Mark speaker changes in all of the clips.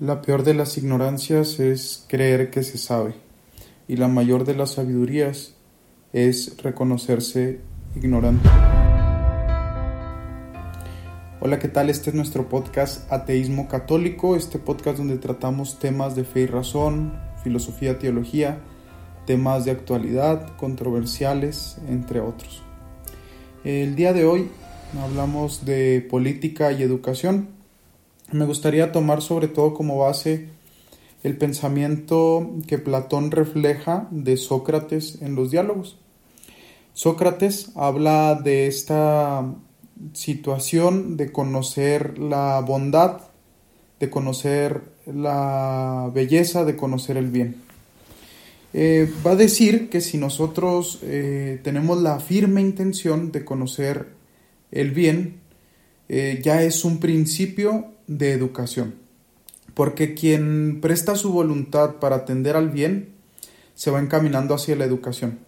Speaker 1: La peor de las ignorancias es creer que se sabe, y la mayor de las sabidurías es reconocerse ignorante. Hola, ¿qué tal? Este es nuestro podcast Ateísmo Católico, este podcast donde tratamos temas de fe y razón, filosofía, teología, temas de actualidad, controversiales, entre otros. El día de hoy hablamos de política y educación me gustaría tomar sobre todo como base el pensamiento que Platón refleja de Sócrates en los diálogos. Sócrates habla de esta situación de conocer la bondad, de conocer la belleza, de conocer el bien. Eh, va a decir que si nosotros eh, tenemos la firme intención de conocer el bien, eh, ya es un principio de educación, porque quien presta su voluntad para atender al bien, se va encaminando hacia la educación.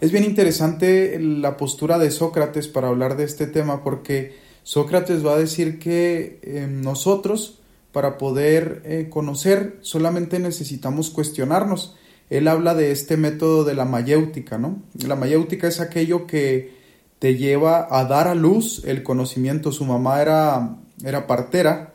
Speaker 1: Es bien interesante la postura de Sócrates para hablar de este tema, porque Sócrates va a decir que eh, nosotros, para poder eh, conocer, solamente necesitamos cuestionarnos. Él habla de este método de la mayéutica, ¿no? La mayéutica es aquello que te lleva a dar a luz el conocimiento. Su mamá era era partera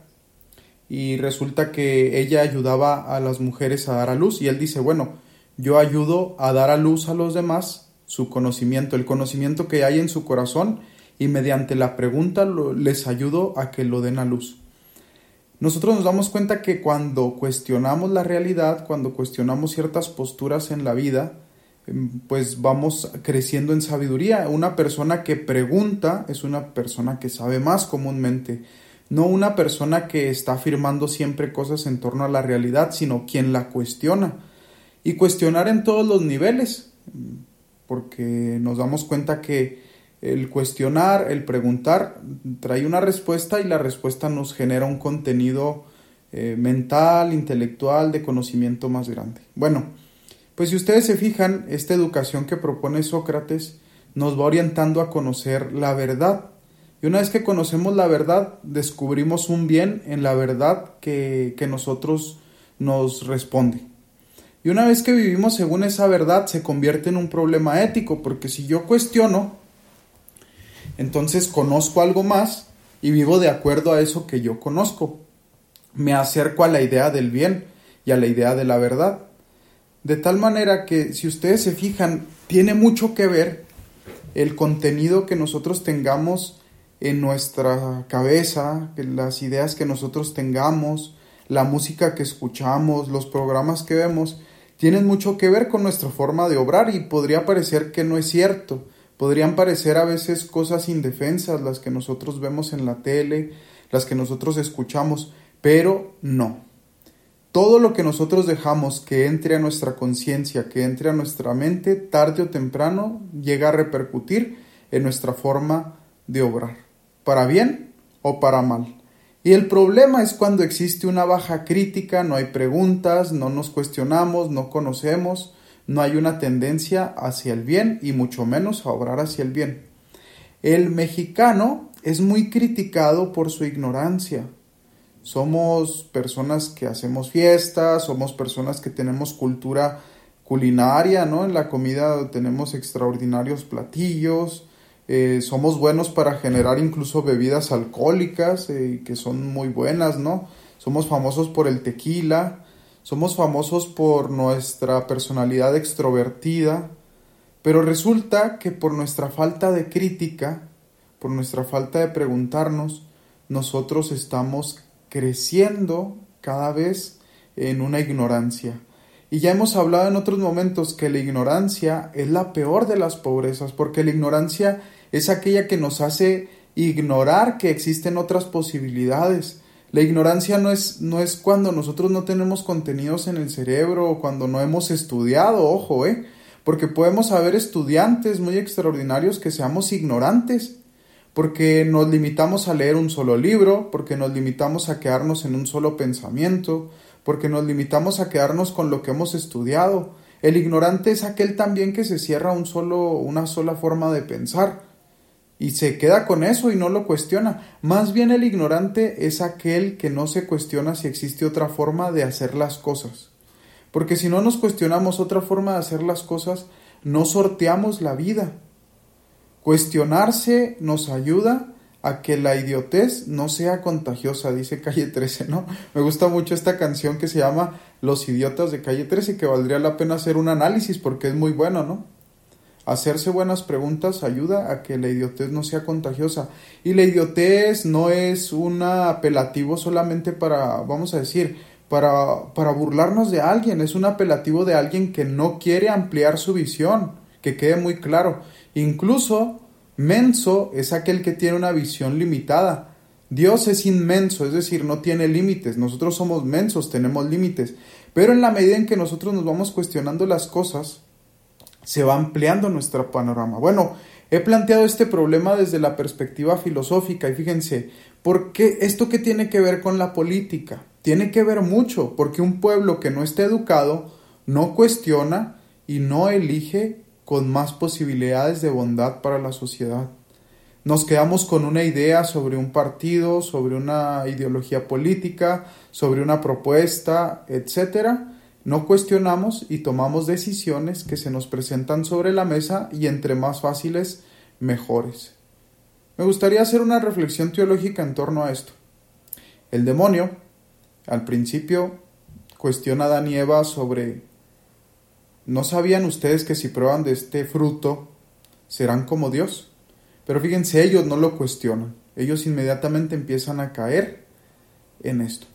Speaker 1: y resulta que ella ayudaba a las mujeres a dar a luz y él dice, bueno, yo ayudo a dar a luz a los demás su conocimiento, el conocimiento que hay en su corazón y mediante la pregunta les ayudo a que lo den a luz. Nosotros nos damos cuenta que cuando cuestionamos la realidad, cuando cuestionamos ciertas posturas en la vida, em, pues vamos creciendo en sabiduría. Una persona que pregunta es una persona que sabe más comúnmente no una persona que está afirmando siempre cosas en torno a la realidad, sino quien la cuestiona. Y cuestionar en todos los niveles, porque nos damos cuenta que el cuestionar, el preguntar, trae una respuesta y la respuesta nos genera un contenido eh, mental, intelectual, de conocimiento más grande. Bueno, pues si ustedes se fijan, esta educación que propone Sócrates nos va orientando a conocer la verdad y una vez que conocemos la verdad, descubrimos un bien en la verdad que, que nosotros nos responde. Y una vez que vivimos según esa verdad, se convierte en un problema ético, porque si yo cuestiono, entonces conozco algo más y vivo de acuerdo a eso que yo conozco. Me acerco a la idea del bien y a la idea de la verdad. De tal manera que si ustedes se fijan, tiene mucho que ver el contenido que nosotros tengamos en nuestra cabeza, las ideas que nosotros tengamos, la música que escuchamos, los programas que vemos, tienen mucho que ver con nuestra forma de obrar y podría parecer que no es cierto. Podrían parecer a veces cosas indefensas las que nosotros vemos en la tele, las que nosotros escuchamos, pero no. Todo lo que nosotros dejamos que entre a nuestra conciencia, que entre a nuestra mente, tarde o temprano llega a repercutir en nuestra forma de obrar para bien o para mal. Y el problema es cuando existe una baja crítica, no hay preguntas, no nos cuestionamos, no conocemos, no hay una tendencia hacia el bien y mucho menos a obrar hacia el bien. El mexicano es muy criticado por su ignorancia. Somos personas que hacemos fiestas, somos personas que tenemos cultura culinaria, ¿no? En la comida tenemos extraordinarios platillos, eh, somos buenos para generar incluso bebidas alcohólicas eh, que son muy buenas, ¿no? Somos famosos por el tequila, somos famosos por nuestra personalidad extrovertida, pero resulta que por nuestra falta de crítica, por nuestra falta de preguntarnos, nosotros estamos creciendo cada vez en una ignorancia. Y ya hemos hablado en otros momentos que la ignorancia es la peor de las pobrezas, porque la ignorancia es aquella que nos hace ignorar que existen otras posibilidades. La ignorancia no es, no es cuando nosotros no tenemos contenidos en el cerebro o cuando no hemos estudiado, ojo, ¿eh? Porque podemos haber estudiantes muy extraordinarios que seamos ignorantes, porque nos limitamos a leer un solo libro, porque nos limitamos a quedarnos en un solo pensamiento, porque nos limitamos a quedarnos con lo que hemos estudiado. El ignorante es aquel también que se cierra un solo, una sola forma de pensar y se queda con eso y no lo cuestiona. Más bien el ignorante es aquel que no se cuestiona si existe otra forma de hacer las cosas. Porque si no nos cuestionamos otra forma de hacer las cosas, no sorteamos la vida. Cuestionarse nos ayuda a que la idiotez no sea contagiosa, dice Calle 13, ¿no? Me gusta mucho esta canción que se llama Los idiotas de Calle 13, que valdría la pena hacer un análisis porque es muy bueno, ¿no? Hacerse buenas preguntas ayuda a que la idiotez no sea contagiosa. Y la idiotez no es un apelativo solamente para, vamos a decir, para, para burlarnos de alguien, es un apelativo de alguien que no quiere ampliar su visión, que quede muy claro. Incluso, menso es aquel que tiene una visión limitada. Dios es inmenso, es decir, no tiene límites. Nosotros somos mensos, tenemos límites. Pero en la medida en que nosotros nos vamos cuestionando las cosas, se va ampliando nuestro panorama. Bueno, he planteado este problema desde la perspectiva filosófica y fíjense, ¿por qué esto que tiene que ver con la política? Tiene que ver mucho, porque un pueblo que no esté educado no cuestiona y no elige con más posibilidades de bondad para la sociedad. Nos quedamos con una idea sobre un partido, sobre una ideología política, sobre una propuesta, etcétera, no cuestionamos y tomamos decisiones que se nos presentan sobre la mesa y entre más fáciles, mejores. Me gustaría hacer una reflexión teológica en torno a esto. El demonio, al principio, cuestiona a Adán y Eva sobre ¿No sabían ustedes que si prueban de este fruto serán como Dios? Pero fíjense, ellos no lo cuestionan. Ellos inmediatamente empiezan a caer en esto.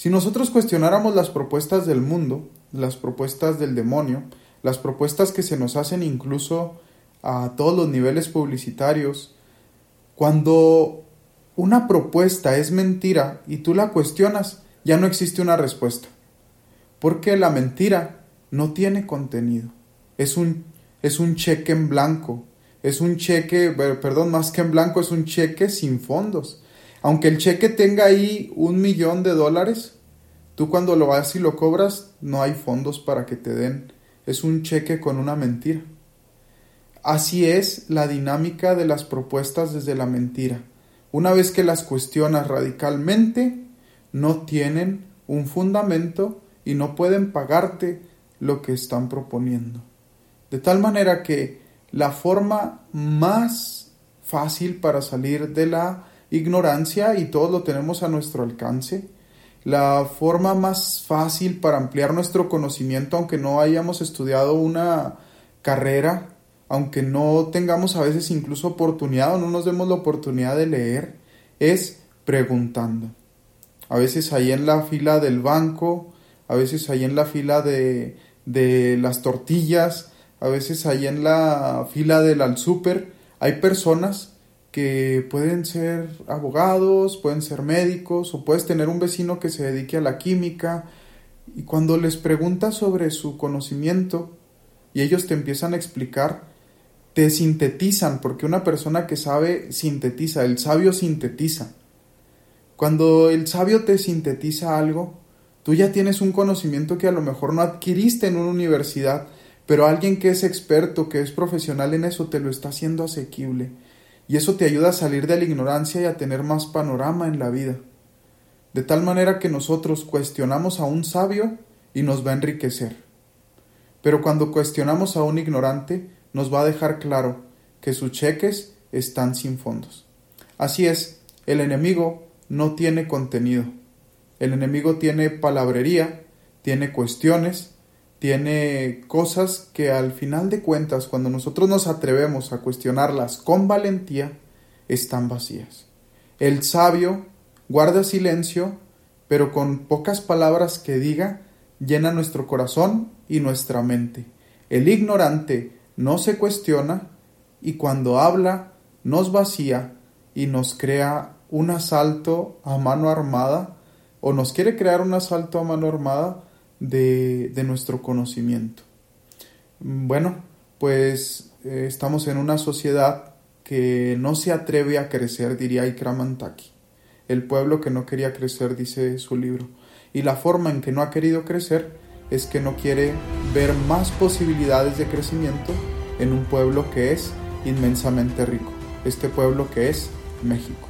Speaker 1: Si nosotros cuestionáramos las propuestas del mundo, las propuestas del demonio, las propuestas que se nos hacen incluso a todos los niveles publicitarios, cuando una propuesta es mentira y tú la cuestionas, ya no existe una respuesta. Porque la mentira no tiene contenido. Es un, es un cheque en blanco. Es un cheque, perdón, más que en blanco, es un cheque sin fondos. Aunque el cheque tenga ahí un millón de dólares, tú cuando lo vas y lo cobras no hay fondos para que te den. Es un cheque con una mentira. Así es la dinámica de las propuestas desde la mentira. Una vez que las cuestionas radicalmente, no tienen un fundamento y no pueden pagarte lo que están proponiendo. De tal manera que la forma más fácil para salir de la ignorancia y todos lo tenemos a nuestro alcance. La forma más fácil para ampliar nuestro conocimiento, aunque no hayamos estudiado una carrera, aunque no tengamos a veces incluso oportunidad o no nos demos la oportunidad de leer, es preguntando. A veces ahí en la fila del banco, a veces ahí en la fila de, de las tortillas, a veces ahí en la fila del al super, hay personas que pueden ser abogados, pueden ser médicos o puedes tener un vecino que se dedique a la química y cuando les preguntas sobre su conocimiento y ellos te empiezan a explicar, te sintetizan, porque una persona que sabe sintetiza, el sabio sintetiza. Cuando el sabio te sintetiza algo, tú ya tienes un conocimiento que a lo mejor no adquiriste en una universidad, pero alguien que es experto, que es profesional en eso, te lo está haciendo asequible y eso te ayuda a salir de la ignorancia y a tener más panorama en la vida. De tal manera que nosotros cuestionamos a un sabio y nos va a enriquecer. Pero cuando cuestionamos a un ignorante, nos va a dejar claro que sus cheques están sin fondos. Así es, el enemigo no tiene contenido. El enemigo tiene palabrería, tiene cuestiones, tiene cosas que al final de cuentas, cuando nosotros nos atrevemos a cuestionarlas con valentía, están vacías. El sabio guarda silencio, pero con pocas palabras que diga, llena nuestro corazón y nuestra mente. El ignorante no se cuestiona y cuando habla nos vacía y nos crea un asalto a mano armada o nos quiere crear un asalto a mano armada de, nuestro conocimiento. Bueno, pues eh, estamos en una sociedad que no se atreve a crecer, diría Ikramantaki. El pueblo que no quería crecer, dice su libro. Y la forma en que no ha querido crecer es que no quiere ver más posibilidades de crecimiento en un pueblo que es inmensamente rico. Este pueblo que es México.